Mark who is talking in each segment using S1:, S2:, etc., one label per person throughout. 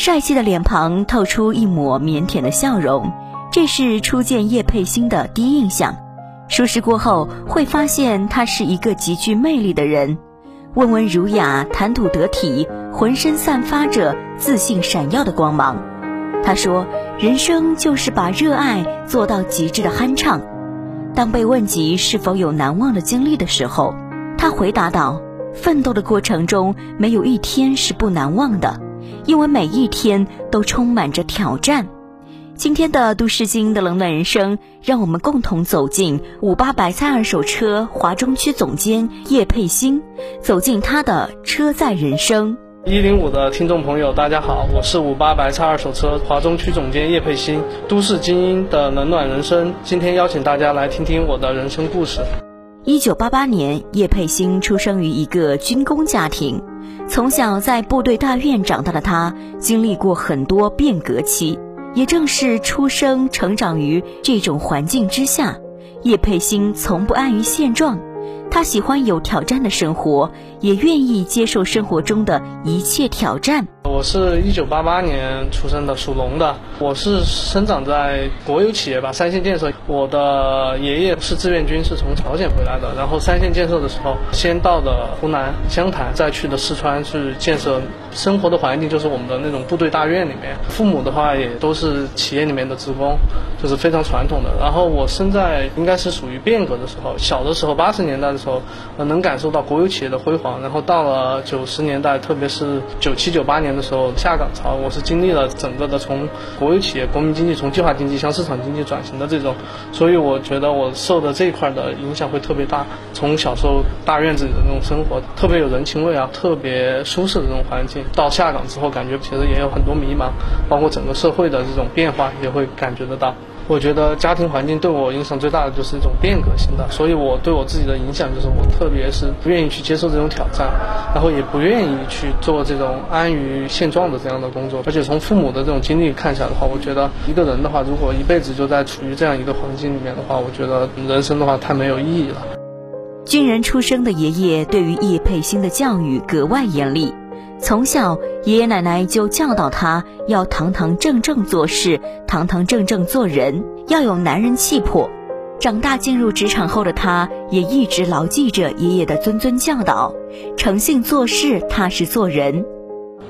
S1: 帅气的脸庞透出一抹腼腆的笑容，这是初见叶佩欣的第一印象。熟识过后，会发现他是一个极具魅力的人，温文儒雅，谈吐得体，浑身散发着自信闪耀的光芒。他说：“人生就是把热爱做到极致的酣畅。”当被问及是否有难忘的经历的时候，他回答道：“奋斗的过程中没有一天是不难忘的，因为每一天都充满着挑战。”今天的都市精英的冷暖人生，让我们共同走进五八白菜二手车华中区总监叶佩欣，走进他的车载人生。
S2: 一零五的听众朋友，大家好，我是五八白菜二手车华中区总监叶佩欣，都市精英的冷暖人生。今天邀请大家来听听我的人生故事。
S1: 一九八八年，叶佩欣出生于一个军工家庭，从小在部队大院长大的他，经历过很多变革期。也正是出生、成长于这种环境之下，叶佩欣从不安于现状。他喜欢有挑战的生活，也愿意接受生活中的一切挑战。
S2: 我是一九八八年出生的，属龙的。我是生长在国有企业吧，三线建设。我的爷爷是志愿军，是从朝鲜回来的。然后三线建设的时候，先到的湖南湘潭，再去的四川去建设。生活的环境就是我们的那种部队大院里面。父母的话也都是企业里面的职工，就是非常传统的。然后我生在应该是属于变革的时候，小的时候八十年代的时候，能感受到国有企业的辉煌。然后到了九十年代，特别是九七九八年的。时候下岗潮，我是经历了整个的从国有企业、国民经济从计划经济向市场经济转型的这种，所以我觉得我受的这一块的影响会特别大。从小时候大院子里的那种生活，特别有人情味啊，特别舒适的这种环境，到下岗之后，感觉其实也有很多迷茫，包括整个社会的这种变化也会感觉得到。我觉得家庭环境对我影响最大的就是一种变革性的，所以我对我自己的影响就是我特别是不愿意去接受这种挑战，然后也不愿意去做这种安于现状的这样的工作。而且从父母的这种经历看下的话，我觉得一个人的话，如果一辈子就在处于这样一个环境里面的话，我觉得人生的话太没有意义了。
S1: 军人出生的爷爷对于叶佩欣的教育格外严厉。从小，爷爷奶奶就教导他要堂堂正正做事，堂堂正正做人，要有男人气魄。长大进入职场后的他，也一直牢记着爷爷的谆谆教导：诚信做事，踏实做人。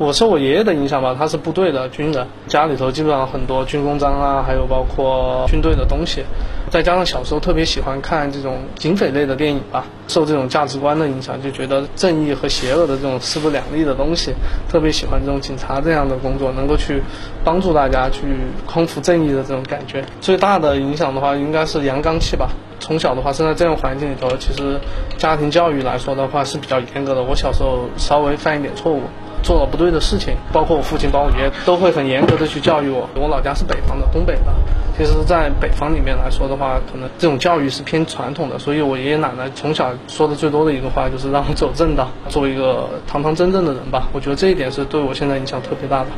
S2: 我受我爷爷的影响吧，他是部队的军人，家里头基本上很多军功章啊，还有包括军队的东西。再加上小时候特别喜欢看这种警匪类的电影吧，受这种价值观的影响，就觉得正义和邪恶的这种势不两立的东西，特别喜欢这种警察这样的工作，能够去帮助大家去匡扶正义的这种感觉。最大的影响的话，应该是阳刚气吧。从小的话，生在这样环境里头，其实家庭教育来说的话是比较严格的。我小时候稍微犯一点错误。做了不对的事情，包括我父亲、包括我爷爷，都会很严格的去教育我。我老家是北方的，东北的。其实，在北方里面来说的话，可能这种教育是偏传统的，所以我爷爷奶奶从小说的最多的一个话就是让我走正道，做一个堂堂正正的人吧。我觉得这一点是对我现在影响特别大的。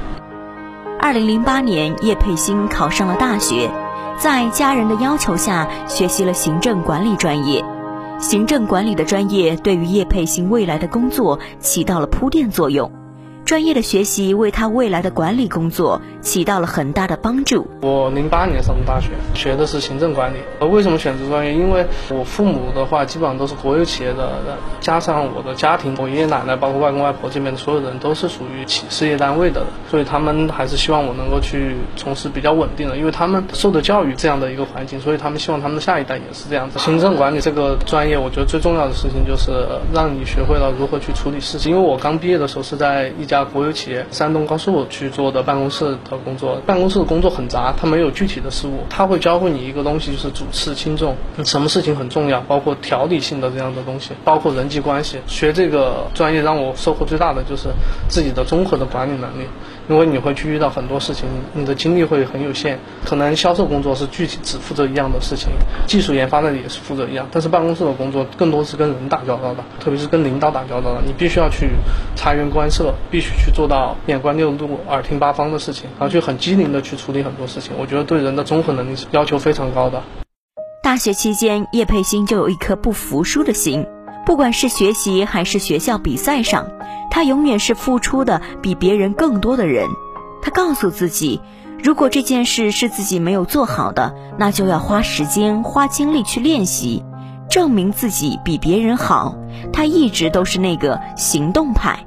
S1: 二零零八年，叶佩欣考上了大学，在家人的要求下学习了行政管理专业。行政管理的专业对于叶佩欣未来的工作起到了铺垫作用。专业的学习为他未来的管理工作起到了很大的帮助。
S2: 我零八年上的大学，学的是行政管理。呃，为什么选择专业？因为我父母的话基本上都是国有企业的人，加上我的家庭，我爷爷奶奶包括外公外婆这边的所有人都是属于企事业单位的，所以他们还是希望我能够去从事比较稳定的，因为他们受的教育这样的一个环境，所以他们希望他们的下一代也是这样子。行政管理这个专业，我觉得最重要的事情就是让你学会了如何去处理事情。因为我刚毕业的时候是在一家国有企业山东高速去做的办公室的工作，办公室的工作很杂，它没有具体的事务，他会教会你一个东西，就是主次轻重，什么事情很重要，包括条理性的这样的东西，包括人际关系。学这个专业让我收获最大的就是自己的综合的管理能力。因为你会去遇到很多事情，你的精力会很有限。可能销售工作是具体只负责一样的事情，技术研发那里也是负责一样，但是办公室的工作更多是跟人打交道的，特别是跟领导打交道的，你必须要去察言观色，必须去做到眼观六路、耳听八方的事情，然后去很机灵的去处理很多事情。我觉得对人的综合能力是要求非常高的。
S1: 大学期间，叶佩欣就有一颗不服输的心。不管是学习还是学校比赛上，他永远是付出的比别人更多的人。他告诉自己，如果这件事是自己没有做好的，那就要花时间、花精力去练习，证明自己比别人好。他一直都是那个行动派。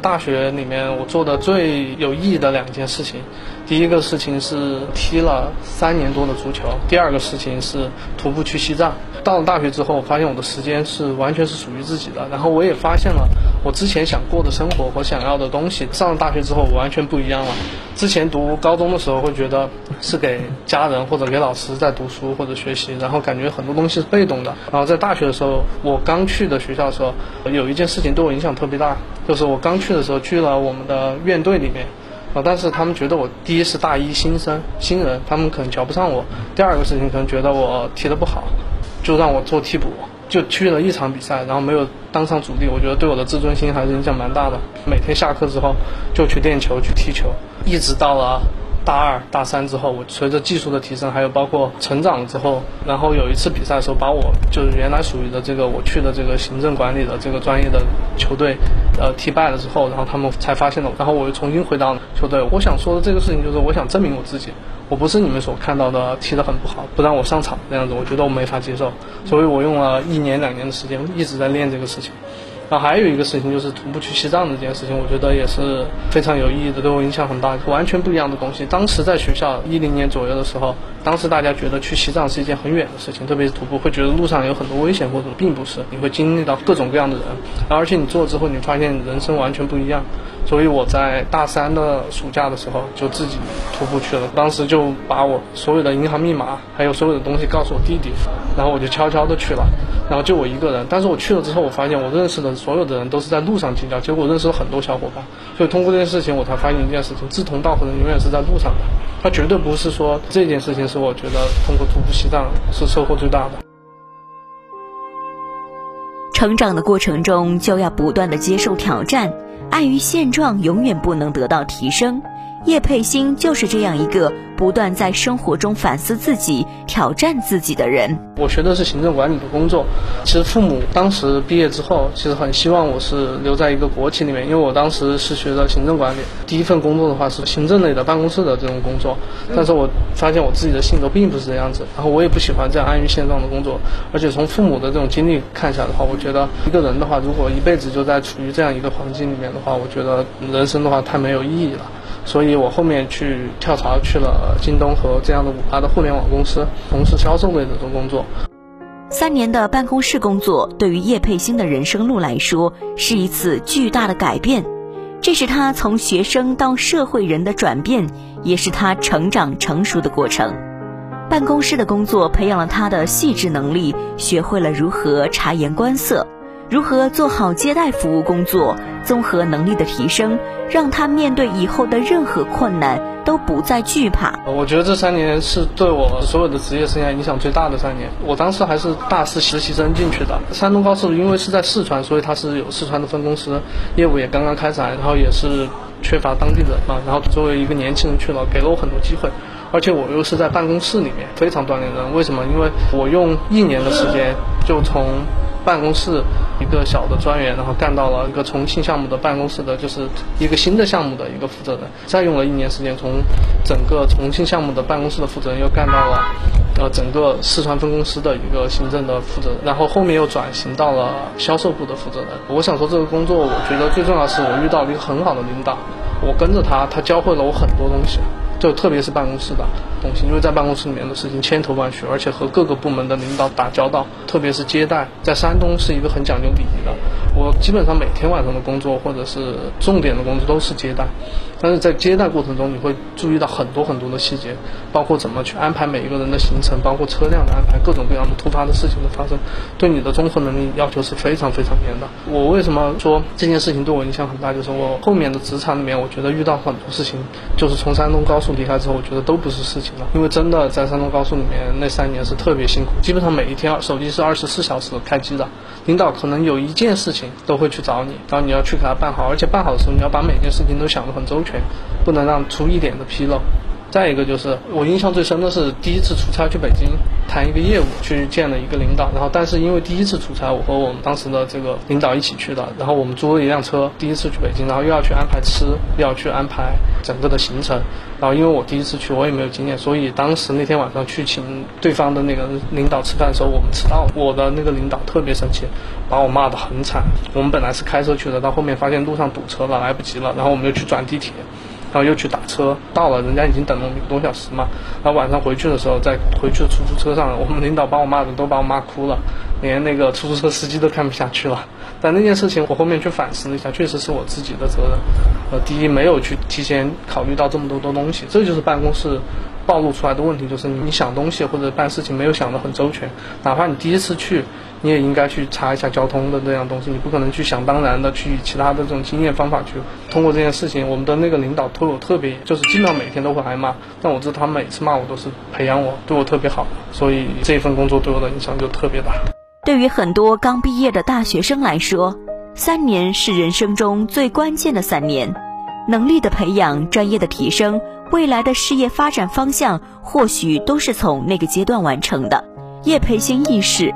S2: 大学里面我做的最有意义的两件事情，第一个事情是踢了三年多的足球，第二个事情是徒步去西藏。到了大学之后，我发现我的时间是完全是属于自己的，然后我也发现了我之前想过的生活和想要的东西。上了大学之后，完全不一样了。之前读高中的时候，会觉得是给家人或者给老师在读书或者学习，然后感觉很多东西是被动的。然后在大学的时候，我刚去的学校的时候，有一件事情对我影响特别大，就是我刚去的时候去了我们的院队里面。啊！但是他们觉得我第一是大一新生新人，他们可能瞧不上我。第二个事情可能觉得我踢得不好，就让我做替补，就去了一场比赛，然后没有当上主力。我觉得对我的自尊心还是影响蛮大的。每天下课之后就去练球去踢球，一直到了。大二、大三之后，我随着技术的提升，还有包括成长之后，然后有一次比赛的时候，把我就是原来属于的这个我去的这个行政管理的这个专业的球队，呃，踢败了之后，然后他们才发现了我，然后我又重新回到球队。我想说的这个事情就是，我想证明我自己，我不是你们所看到的踢得很不好，不让我上场这样子，我觉得我没法接受，所以我用了一年两年的时间一直在练这个事情。还有一个事情就是徒步去西藏的这件事情，我觉得也是非常有意义的，对我影响很大，完全不一样的东西。当时在学校一零年左右的时候，当时大家觉得去西藏是一件很远的事情，特别是徒步，会觉得路上有很多危险，或者并不是，你会经历到各种各样的人，而且你做了之后，你发现人生完全不一样。所以我在大三的暑假的时候就自己徒步去了，当时就把我所有的银行密码还有所有的东西告诉我弟弟，然后我就悄悄的去了，然后就我一个人。但是我去了之后，我发现我认识的所有的人都是在路上结交，结果认识了很多小伙伴。所以通过这件事情，我才发现一件事情：志同道合的人永远是在路上的。他绝对不是说这件事情是我觉得通过徒步西藏是收获最大的。
S1: 成长的过程中就要不断的接受挑战。碍于现状，永远不能得到提升。叶佩欣就是这样一个不断在生活中反思自己、挑战自己的人。
S2: 我学的是行政管理的工作。其实父母当时毕业之后，其实很希望我是留在一个国企里面，因为我当时是学的行政管理。第一份工作的话是行政类的办公室的这种工作，但是我发现我自己的性格并不是这样子，然后我也不喜欢这样安于现状的工作。而且从父母的这种经历看下的话，我觉得一个人的话，如果一辈子就在处于这样一个环境里面的话，我觉得人生的话太没有意义了。所以我后面去跳槽去了京东和这样的五八的互联网公司，从事销售类的这种工作。
S1: 三年的办公室工作对于叶佩欣的人生路来说是一次巨大的改变，这是他从学生到社会人的转变，也是他成长成熟的过程。办公室的工作培养了他的细致能力，学会了如何察言观色。如何做好接待服务工作？综合能力的提升，让他面对以后的任何困难都不再惧怕。
S2: 我觉得这三年是对我所有的职业生涯影响最大的三年。我当时还是大四实习生进去的。山东高速因为是在四川，所以它是有四川的分公司，业务也刚刚开展，然后也是缺乏当地人嘛。然后作为一个年轻人去了，给了我很多机会，而且我又是在办公室里面，非常锻炼人。为什么？因为我用一年的时间就从。办公室一个小的专员，然后干到了一个重庆项目的办公室的，就是一个新的项目的一个负责人，再用了一年时间，从整个重庆项目的办公室的负责人又干到了呃整个四川分公司的一个行政的负责人，然后后面又转型到了销售部的负责人。我想说这个工作，我觉得最重要的是我遇到了一个很好的领导，我跟着他，他教会了我很多东西。就特别是办公室的东西，因为在办公室里面的事情千头万绪，而且和各个部门的领导打交道，特别是接待，在山东是一个很讲究礼仪的。我基本上每天晚上的工作或者是重点的工作都是接待，但是在接待过程中，你会注意到很多很多的细节，包括怎么去安排每一个人的行程，包括车辆的安排，各种各样的突发的事情的发生，对你的综合能力要求是非常非常严的。我为什么说这件事情对我影响很大？就是我后面的职场里面，我觉得遇到很多事情，就是从山东高速离开之后，我觉得都不是事情因为真的在山东高速里面那三年是特别辛苦，基本上每一天手机是二十四小时开机的，领导可能有一件事情。都会去找你，然后你要去给他办好，而且办好的时候，你要把每件事情都想得很周全，不能让出一点的纰漏。再一个就是我印象最深的是第一次出差去北京谈一个业务，去见了一个领导。然后但是因为第一次出差，我和我们当时的这个领导一起去的。然后我们租了一辆车，第一次去北京，然后又要去安排吃，又要去安排整个的行程。然后因为我第一次去，我也没有经验，所以当时那天晚上去请对方的那个领导吃饭的时候，我们迟到了。我的那个领导特别生气，把我骂得很惨。我们本来是开车去的，到后面发现路上堵车了，来不及了，然后我们又去转地铁。然后又去打车，到了，人家已经等了一个多小时嘛。然后晚上回去的时候，在回去的出租车上，我们领导把我骂的都把我骂哭了，连那个出租车司机都看不下去了。但那件事情，我后面去反思了一下，确实是我自己的责任。呃，第一，没有去提前考虑到这么多的东西，这就是办公室。暴露出来的问题就是你想东西或者办事情没有想得很周全，哪怕你第一次去，你也应该去查一下交通的这样东西，你不可能去想当然的去其他的这种经验方法去通过这件事情。我们的那个领导对我特别，就是基本上每天都会挨骂，但我知道他每次骂我都是培养我，对我特别好，所以这份工作对我的影响就特别大。
S1: 对于很多刚毕业的大学生来说，三年是人生中最关键的三年，能力的培养，专业的提升。未来的事业发展方向或许都是从那个阶段完成的。叶培新亦是，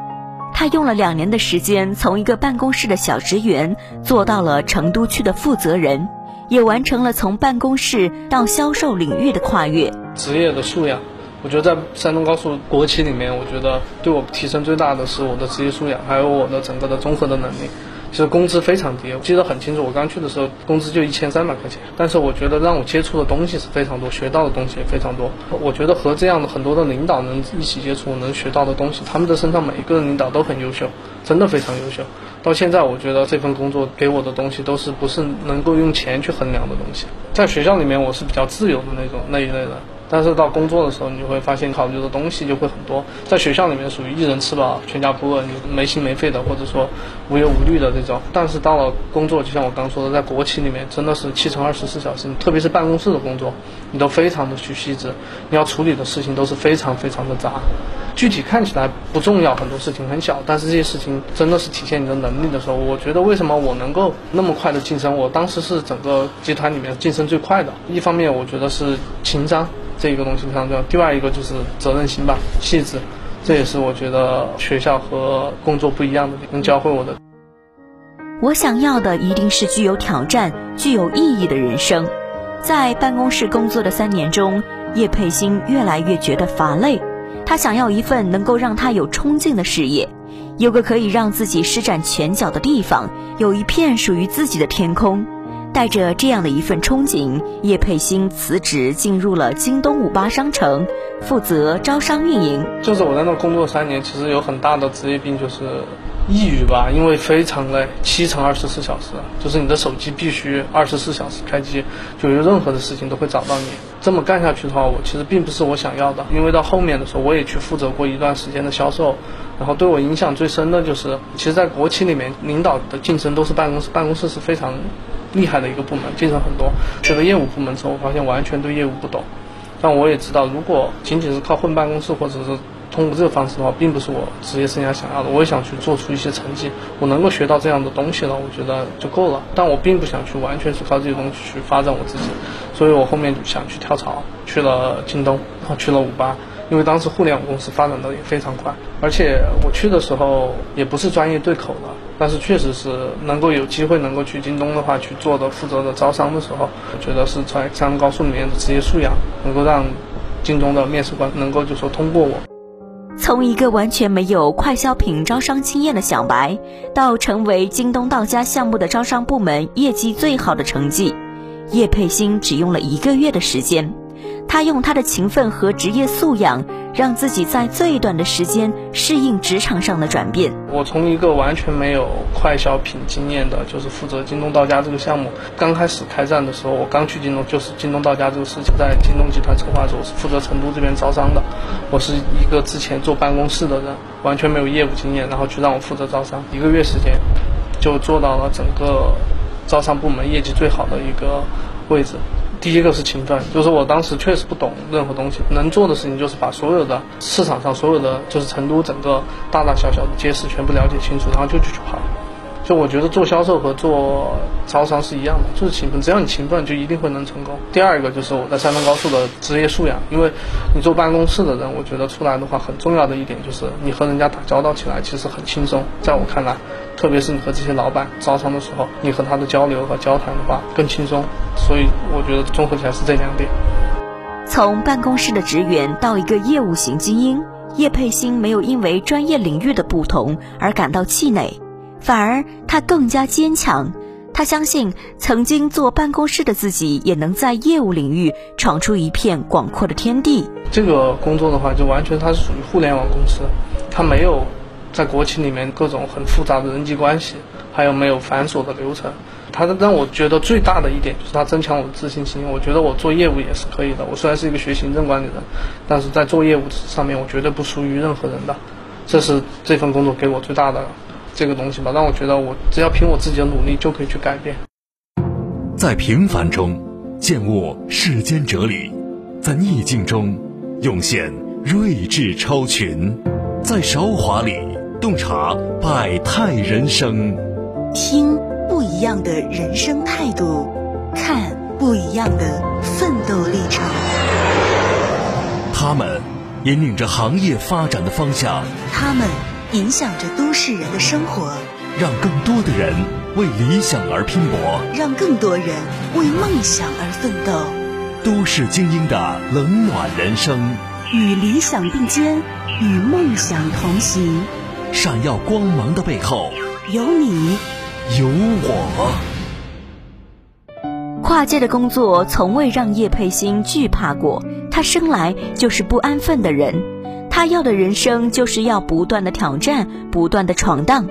S1: 他用了两年的时间，从一个办公室的小职员做到了成都区的负责人，也完成了从办公室到销售领域的跨越。
S2: 职业的素养，我觉得在山东高速国企里面，我觉得对我提升最大的是我的职业素养，还有我的整个的综合的能力。其实工资非常低，我记得很清楚。我刚去的时候，工资就一千三百块钱。但是我觉得让我接触的东西是非常多，学到的东西也非常多。我觉得和这样的很多的领导能一起接触，能学到的东西，他们的身上每一个领导都很优秀，真的非常优秀。到现在，我觉得这份工作给我的东西都是不是能够用钱去衡量的东西。在学校里面，我是比较自由的那种那一类的。但是到工作的时候，你会发现考虑的东西就会很多。在学校里面属于一人吃饱全家不饿，你没心没肺的，或者说无忧无虑的这种。但是到了工作，就像我刚说的，在国企里面真的是七乘二十四小时，特别是办公室的工作，你都非常的去细致，你要处理的事情都是非常非常的杂。具体看起来不重要，很多事情很小，但是这些事情真的是体现你的能力的时候，我觉得为什么我能够那么快的晋升？我当时是整个集团里面晋升最快的。一方面，我觉得是情商。这一个东西非常重要。另外一个就是责任心吧，细致，这也是我觉得学校和工作不一样的，能教会我的。
S1: 我想要的一定是具有挑战、具有意义的人生。在办公室工作的三年中，叶佩欣越来越觉得乏累。他想要一份能够让他有冲劲的事业，有个可以让自己施展拳脚的地方，有一片属于自己的天空。带着这样的一份憧憬，叶佩欣辞职进入了京东五八商城，负责招商运营。
S2: 就是我在那工作三年，其实有很大的职业病，就是抑郁吧，因为非常累，七乘二十四小时，就是你的手机必须二十四小时开机，就有任何的事情都会找到你。这么干下去的话，我其实并不是我想要的，因为到后面的时候，我也去负责过一段时间的销售，然后对我影响最深的就是，其实，在国企里面，领导的晋升都是办公室，办公室是非常。厉害的一个部门，晋升很多。去了业务部门之后，我发现完全对业务不懂。但我也知道，如果仅仅是靠混办公室，或者是通过这个方式的话，并不是我职业生涯想要的。我也想去做出一些成绩，我能够学到这样的东西了，我觉得就够了。但我并不想去完全是靠这些东西去发展我自己，所以我后面想去跳槽，去了京东，然后去了五八。因为当时互联网公司发展的也非常快，而且我去的时候也不是专业对口的，但是确实是能够有机会能够去京东的话去做的负责的招商的时候，我觉得是在山东高速里面的职业素养能够让京东的面试官能够就说通过我。
S1: 从一个完全没有快消品招商经验的小白，到成为京东到家项目的招商部门业绩最好的成绩，叶佩欣只用了一个月的时间。他用他的勤奋和职业素养，让自己在最短的时间适应职场上的转变。
S2: 我从一个完全没有快消品经验的，就是负责京东到家这个项目。刚开始开战的时候，我刚去京东，就是京东到家这个事情，在京东集团策划时，我是负责成都这边招商的。我是一个之前坐办公室的人，完全没有业务经验，然后去让我负责招商，一个月时间就做到了整个招商部门业绩最好的一个位置。第一个是勤奋，就是我当时确实不懂任何东西，能做的事情就是把所有的市场上所有的就是成都整个大大小小的街市全部了解清楚，然后就去跑。就我觉得做销售和做招商是一样的，就是勤奋，只要你勤奋，就一定会能成功。第二个就是我在山东高速的职业素养，因为你坐办公室的人，我觉得出来的话很重要的一点就是你和人家打交道起来其实很轻松，在我看来，特别是你和这些老板招商的时候，你和他的交流和交谈的话更轻松。所以我觉得综合起来是这两点。
S1: 从办公室的职员到一个业务型精英，叶佩欣没有因为专业领域的不同而感到气馁。反而他更加坚强，他相信曾经坐办公室的自己也能在业务领域闯出一片广阔的天地。
S2: 这个工作的话，就完全它是属于互联网公司，它没有在国企里面各种很复杂的人际关系，还有没有繁琐的流程。它让我觉得最大的一点就是它增强我的自信心。我觉得我做业务也是可以的。我虽然是一个学行政管理的，但是在做业务上面，我绝对不输于任何人的。这是这份工作给我最大的。这个东西吧，让我觉得我只要凭我自己的努力就可以去改变。
S3: 在平凡中见悟世间哲理，在逆境中涌现睿智超群，在韶华里洞察百态人生。
S4: 听不一样的人生态度，看不一样的奋斗历程。
S3: 他们引领着行业发展的方向。
S4: 他们。影响着都市人的生活，
S3: 让更多的人为理想而拼搏，
S4: 让更多人为梦想而奋斗。
S3: 都市精英的冷暖人生，
S4: 与理想并肩，与梦想同行。
S3: 闪耀光芒的背后，
S4: 有你，
S3: 有我。
S1: 跨界的工作从未让叶佩欣惧怕过，他生来就是不安分的人。他要的人生就是要不断的挑战，不断的闯荡，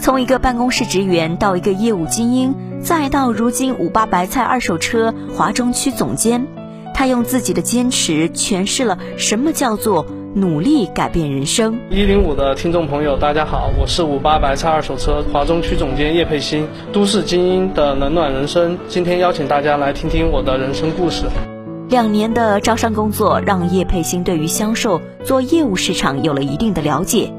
S1: 从一个办公室职员到一个业务精英，再到如今五八白菜二手车华中区总监，他用自己的坚持诠释了什么叫做努力改变人生。
S2: 一零五的听众朋友，大家好，我是五八白菜二手车华中区总监叶佩欣，都市精英的冷暖人生，今天邀请大家来听听我的人生故事。
S1: 两年的招商工作让叶佩欣对于销售、做业务市场有了一定的了解。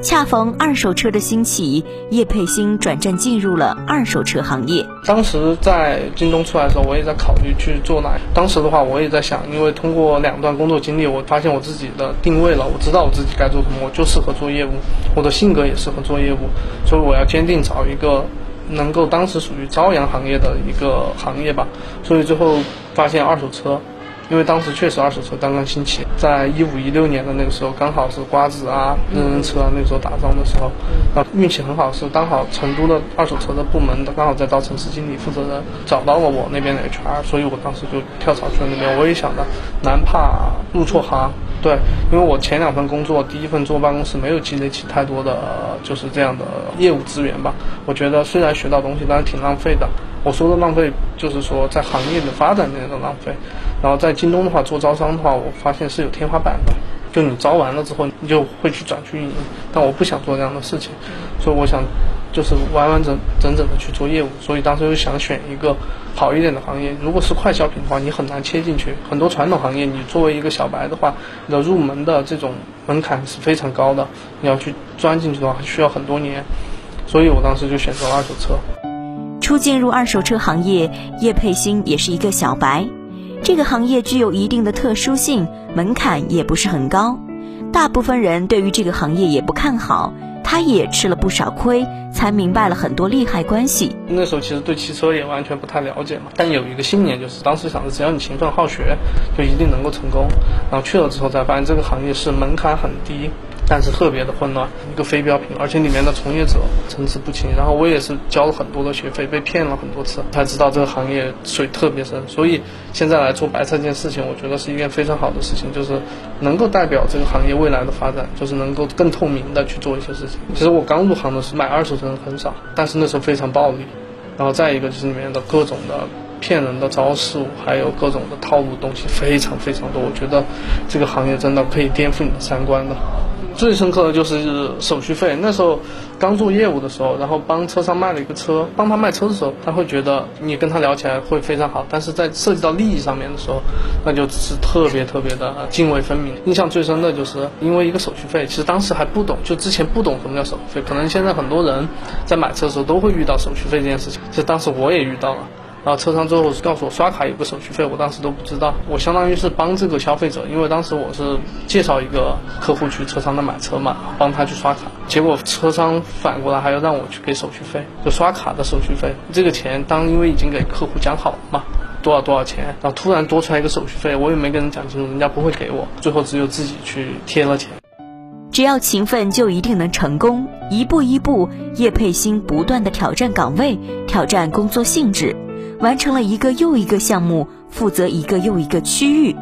S1: 恰逢二手车的兴起，叶佩欣转战进入了二手车行业。
S2: 当时在京东出来的时候，我也在考虑去做哪。当时的话，我也在想，因为通过两段工作经历，我发现我自己的定位了，我知道我自己该做什么，我就适合做业务，我的性格也适合做业务，所以我要坚定找一个能够当时属于朝阳行业的一个行业吧。所以最后发现二手车。因为当时确实二手车刚刚兴起，在一五一六年的那个时候，刚好是瓜子啊、人人车啊那个时候打仗的时候，啊运气很好，是刚好成都的二手车的部门的刚好在招城市经理负责人，找到了我那边的 HR，所以我当时就跳槽去了那边。我也想着难怕入错行，对，因为我前两份工作，第一份坐办公室没有积累起太多的就是这样的业务资源吧。我觉得虽然学到东西，但是挺浪费的。我说的浪费，就是说在行业的发展里面的浪费。然后在京东的话做招商的话，我发现是有天花板的，就你招完了之后，你就会去转去运营。但我不想做这样的事情，所以我想就是完完整整整的去做业务。所以当时就想选一个好一点的行业。如果是快消品的话，你很难切进去。很多传统行业，你作为一个小白的话，你的入门的这种门槛是非常高的。你要去钻进去的话，需要很多年。所以我当时就选择了二手车。
S1: 初进入二手车行业，叶佩欣也是一个小白。这个行业具有一定的特殊性，门槛也不是很高。大部分人对于这个行业也不看好，他也吃了不少亏，才明白了很多利害关系。
S2: 那时候其实对汽车也完全不太了解嘛，但有一个信念，就是当时想着只要你勤奋好学，就一定能够成功。然后去了之后才发现这个行业是门槛很低。但是特别的混乱，一个非标品，而且里面的从业者参差不清。然后我也是交了很多的学费，被骗了很多次，才知道这个行业水特别深。所以现在来做白菜这件事情，我觉得是一件非常好的事情，就是能够代表这个行业未来的发展，就是能够更透明的去做一些事情。其实我刚入行的时候买二手车的很少，但是那时候非常暴利。然后再一个就是里面的各种的骗人的招数，还有各种的套路东西非常非常多。我觉得这个行业真的可以颠覆你的三观的。最深刻的就是手续费。那时候刚做业务的时候，然后帮车商卖了一个车，帮他卖车的时候，他会觉得你跟他聊起来会非常好。但是在涉及到利益上面的时候，那就是特别特别的泾渭分明。印象最深的就是因为一个手续费，其实当时还不懂，就之前不懂什么叫手续费。可能现在很多人在买车的时候都会遇到手续费这件事情，其实当时我也遇到了。然后车商最后是告诉我刷卡有个手续费，我当时都不知道。我相当于是帮这个消费者，因为当时我是介绍一个客户去车商那买车嘛，帮他去刷卡。结果车商反过来还要让我去给手续费，就刷卡的手续费。这个钱当因为已经给客户讲好了嘛，多少多少钱，然后突然多出来一个手续费，我也没跟人讲清楚，人家不会给我，最后只有自己去贴了钱。
S1: 只要勤奋，就一定能成功。一步一步，叶佩欣不断的挑战岗位，挑战工作性质。完成了一个又一个项目，负责一个又一个区域。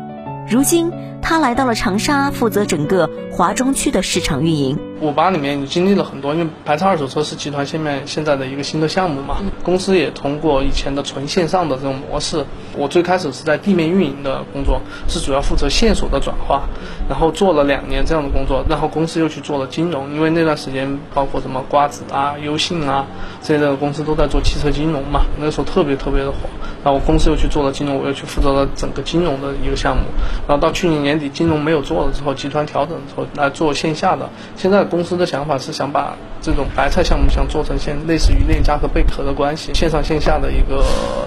S1: 如今，他来到了长沙，负责整个华中区的市场运营。
S2: 五八里面经历了很多，因为白菜二手车是集团下面现在的一个新的项目嘛。公司也通过以前的纯线上的这种模式，我最开始是在地面运营的工作，是主要负责线索的转化，然后做了两年这样的工作，然后公司又去做了金融，因为那段时间包括什么瓜子啊、优信啊这些的公司都在做汽车金融嘛，那时候特别特别的火。然后我公司又去做了金融，我又去负责了整个金融的一个项目。然后到去年年底金融没有做了之后，集团调整之后来做线下的，现在。公司的想法是想把这种白菜项目想做成现类似于链家和贝壳的关系，线上线下的一个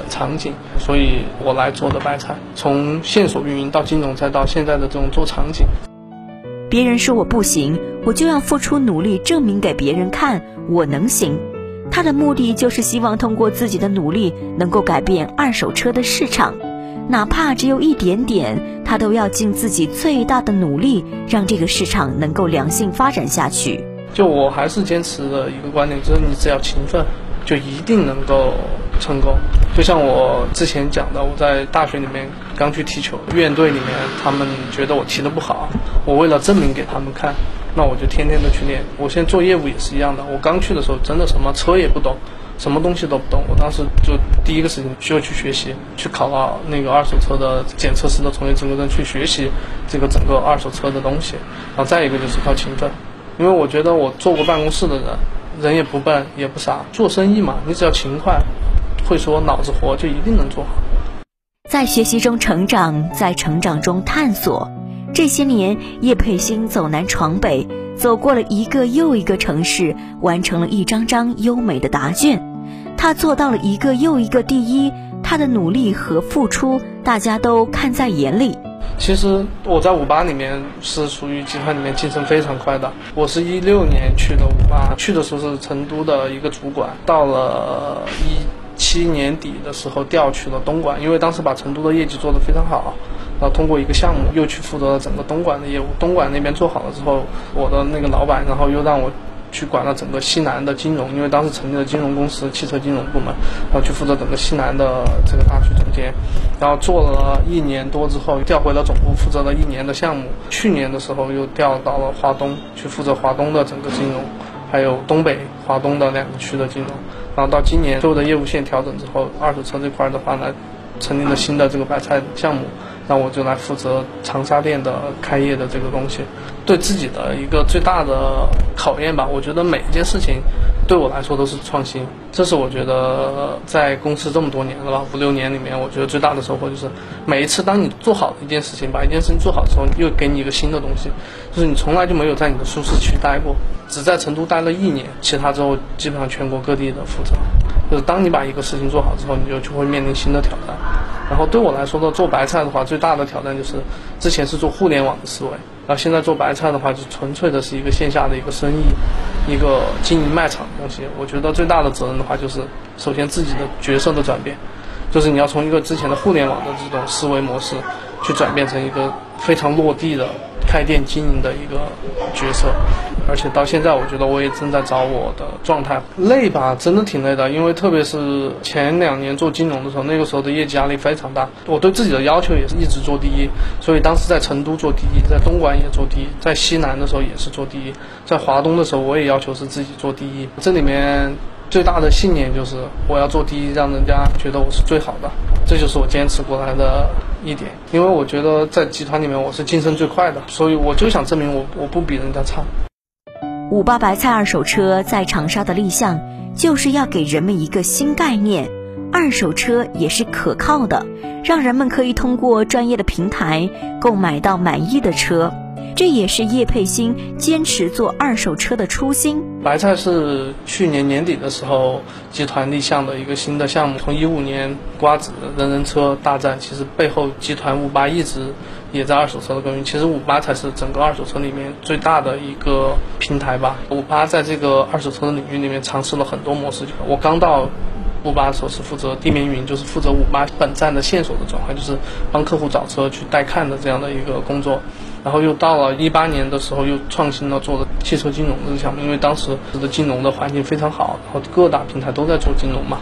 S2: 场景，所以我来做的白菜，从线索运营到金融，再到现在的这种做场景。
S1: 别人说我不行，我就要付出努力证明给别人看我能行。他的目的就是希望通过自己的努力能够改变二手车的市场。哪怕只有一点点，他都要尽自己最大的努力，让这个市场能够良性发展下去。
S2: 就我还是坚持的一个观点，就是你只要勤奋，就一定能够成功。就像我之前讲的，我在大学里面刚去踢球，院队里面他们觉得我踢得不好，我为了证明给他们看，那我就天天的去练。我现在做业务也是一样的，我刚去的时候真的什么车也不懂。什么东西都不懂，我当时就第一个事情需要去学习，去考了那个二手车的检测师的从业资格证，去学习这个整个二手车的东西。然后再一个就是靠勤奋，因为我觉得我做过办公室的人，人也不笨也不傻，做生意嘛，你只要勤快，会说脑子活，就一定能做好。
S1: 在学习中成长，在成长中探索。这些年，叶佩欣走南闯北。走过了一个又一个城市，完成了一张张优美的答卷，他做到了一个又一个第一，他的努力和付出，大家都看在眼里。
S2: 其实我在五八里面是属于集团里面晋升非常快的。我是一六年去的五八，去的时候是成都的一个主管，到了一七年底的时候调去了东莞，因为当时把成都的业绩做得非常好。然后通过一个项目，又去负责了整个东莞的业务。东莞那边做好了之后，我的那个老板，然后又让我去管了整个西南的金融，因为当时成立了金融公司，汽车金融部门，然后去负责整个西南的这个大区总监。然后做了一年多之后，调回了总部，负责了一年的项目。去年的时候又调到了华东，去负责华东的整个金融，还有东北、华东的两个区的金融。然后到今年所有的业务线调整之后，二手车这块的话呢，成立了新的这个白菜项目。那我就来负责长沙店的开业的这个东西，对自己的一个最大的考验吧。我觉得每一件事情对我来说都是创新，这是我觉得在公司这么多年了吧，五六年里面，我觉得最大的收获就是每一次当你做好一件事情，把一件事情做好之后，又给你一个新的东西，就是你从来就没有在你的舒适区待过，只在成都待了一年，其他之后基本上全国各地的负责。就是当你把一个事情做好之后，你就就会面临新的挑战。然后对我来说呢，做白菜的话，最大的挑战就是之前是做互联网的思维，然后现在做白菜的话，就纯粹的是一个线下的一个生意，一个经营卖场的东西。我觉得最大的责任的话，就是首先自己的角色的转变，就是你要从一个之前的互联网的这种思维模式，去转变成一个非常落地的。开店经营的一个角色，而且到现在，我觉得我也正在找我的状态。累吧，真的挺累的，因为特别是前两年做金融的时候，那个时候的业绩压力非常大。我对自己的要求也是一直做第一，所以当时在成都做第一，在东莞也做第一，在西南的时候也是做第一，在华东的时候我也要求是自己做第一。这里面。最大的信念就是我要做第一，让人家觉得我是最好的，这就是我坚持过来的一点。因为我觉得在集团里面我是晋升最快的，所以我就想证明我我不比人家差。
S1: 五八白菜二手车在长沙的立项，就是要给人们一个新概念：二手车也是可靠的，让人们可以通过专业的平台购买到满意的车。这也是叶佩欣坚持做二手车的初心。
S2: 白菜是去年年底的时候集团立项的一个新的项目。从一五年瓜子人人车大战，其实背后集团五八一直也在二手车的耕耘。其实五八才是整个二手车里面最大的一个平台吧。五八在这个二手车的领域里面尝试了很多模式。我刚到五八的时候是负责地面运营，就是负责五八本站的线索的转换，就是帮客户找车去带看的这样的一个工作。然后又到了一八年的时候，又创新了做的汽车金融这个项目，因为当时的金融的环境非常好，然后各大平台都在做金融嘛。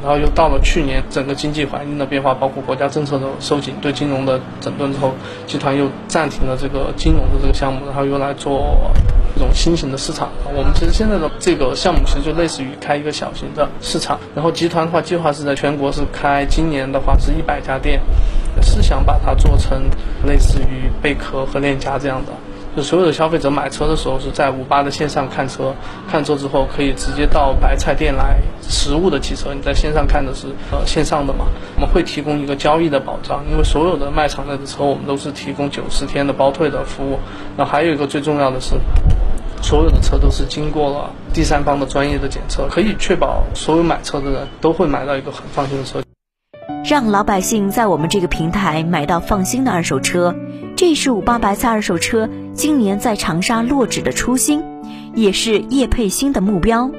S2: 然后又到了去年，整个经济环境的变化，包括国家政策的收紧，对金融的整顿之后，集团又暂停了这个金融的这个项目，然后又来做这种新型的市场。我们其实现在的这个项目其实就类似于开一个小型的市场。然后集团的话，计划是在全国是开，今年的话是一百家店。是想把它做成类似于贝壳和链家这样的，就所有的消费者买车的时候是在五八的线上看车，看车之后可以直接到白菜店来实物的提车。你在线上看的是呃线上的嘛？我们会提供一个交易的保障，因为所有的卖场内的车我们都是提供九十天的包退的服务。那还有一个最重要的是，所有的车都是经过了第三方的专业的检测，可以确保所有买车的人都会买到一个很放心的车。
S1: 让老百姓在我们这个平台买到放心的二手车，这是五八白菜二手车今年在长沙落址的初心，也是叶佩欣的目标。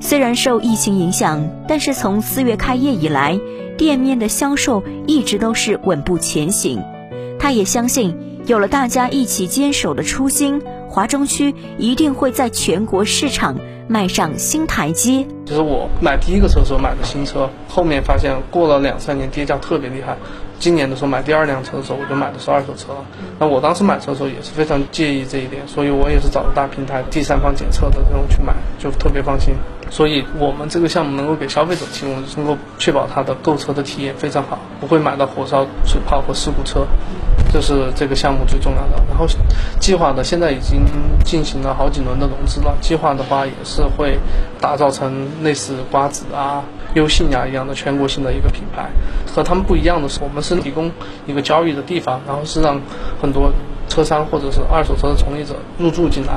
S1: 虽然受疫情影响，但是从四月开业以来，店面的销售一直都是稳步前行。他也相信，有了大家一起坚守的初心，华中区一定会在全国市场。迈上新台阶。
S2: 其实我买第一个车的时候买的新车，后面发现过了两三年跌价特别厉害。今年的时候买第二辆车的时候，我就买的是二手车。那我当时买车的时候也是非常介意这一点，所以我也是找了大平台第三方检测的这种去买，就特别放心。所以我们这个项目能够给消费者提供，能够确保他的购车的体验非常好，不会买到火烧水泡或事故车。这是这个项目最重要的。然后，计划的现在已经进行了好几轮的融资了。计划的话也是会打造成类似瓜子啊、优信呀一样的全国性的一个品牌。和他们不一样的是，我们是提供一个交易的地方，然后是让很多车商或者是二手车的从业者入驻进来。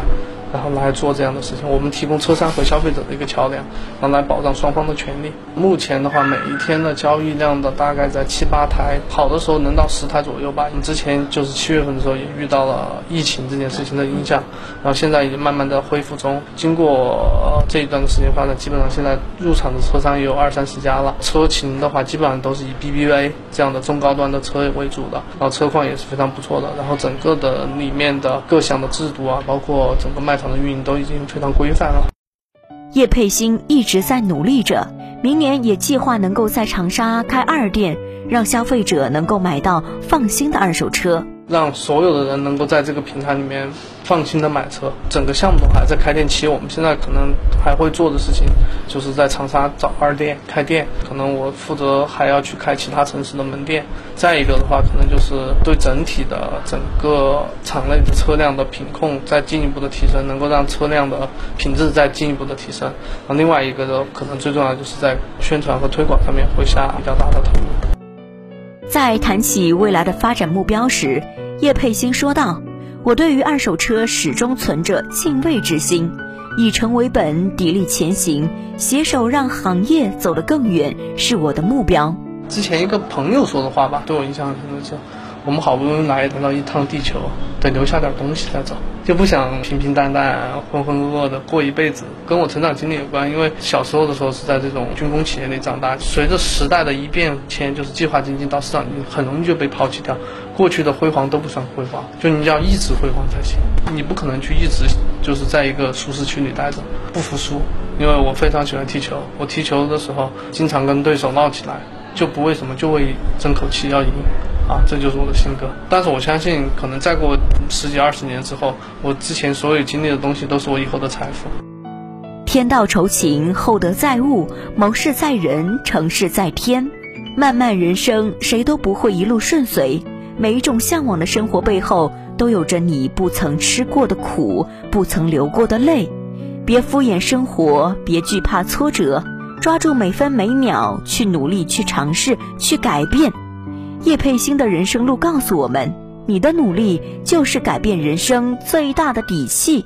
S2: 然后来做这样的事情，我们提供车商和消费者的一个桥梁，然后来保障双方的权利。目前的话，每一天的交易量的大概在七八台，好的时候能到十台左右吧。你之前就是七月份的时候也遇到了疫情这件事情的影响，然后现在已经慢慢的恢复中。经过这一段的时间发展，基本上现在入场的车商也有二三十家了。车型的话，基本上都是以 BBA 这样的中高端的车为主的，然后车况也是非常不错的。然后整个的里面的各项的制度啊，包括整个卖。场的运营都已经非常规范了。
S1: 叶佩欣一直在努力着，明年也计划能够在长沙开二店，让消费者能够买到放心的二手车。
S2: 让所有的人能够在这个平台里面放心的买车。整个项目的话，在开店期，我们现在可能还会做的事情，就是在长沙找二店开店。可能我负责还要去开其他城市的门店。再一个的话，可能就是对整体的整个厂内的车辆的品控再进一步的提升，能够让车辆的品质再进一步的提升。那另外一个的可能最重要就是在宣传和推广上面会下比较大的投入。
S1: 在谈起未来的发展目标时，叶佩欣说道：“我对于二手车始终存着敬畏之心，以诚为本，砥砺前行，携手让行业走得更远，是我的目标。”
S2: 之前一个朋友说的话吧，对我印象很深刻。我们好不容易来到一趟地球，得留下点东西再走，就不想平平淡淡、浑浑噩噩的过一辈子。跟我成长经历有关，因为小时候的时候是在这种军工企业里长大，随着时代的一变迁，就是计划经济到市场经济，很容易就被抛弃掉。过去的辉煌都不算辉煌，就你要一直辉煌才行。你不可能去一直就是在一个舒适区里待着，不服输。因为我非常喜欢踢球，我踢球的时候经常跟对手闹起来，就不为什么，就为争口气要赢。啊，这就是我的性格。但是我相信，可能再过十几二十年之后，我之前所有经历的东西都是我以后的财富。
S1: 天道酬勤，厚德载物，谋事在人，成事在天。漫漫人生，谁都不会一路顺遂。每一种向往的生活背后，都有着你不曾吃过的苦，不曾流过的泪。别敷衍生活，别惧怕挫折，抓住每分每秒，去努力，去尝试，去改变。叶佩欣的人生路告诉我们：你的努力就是改变人生最大的底气。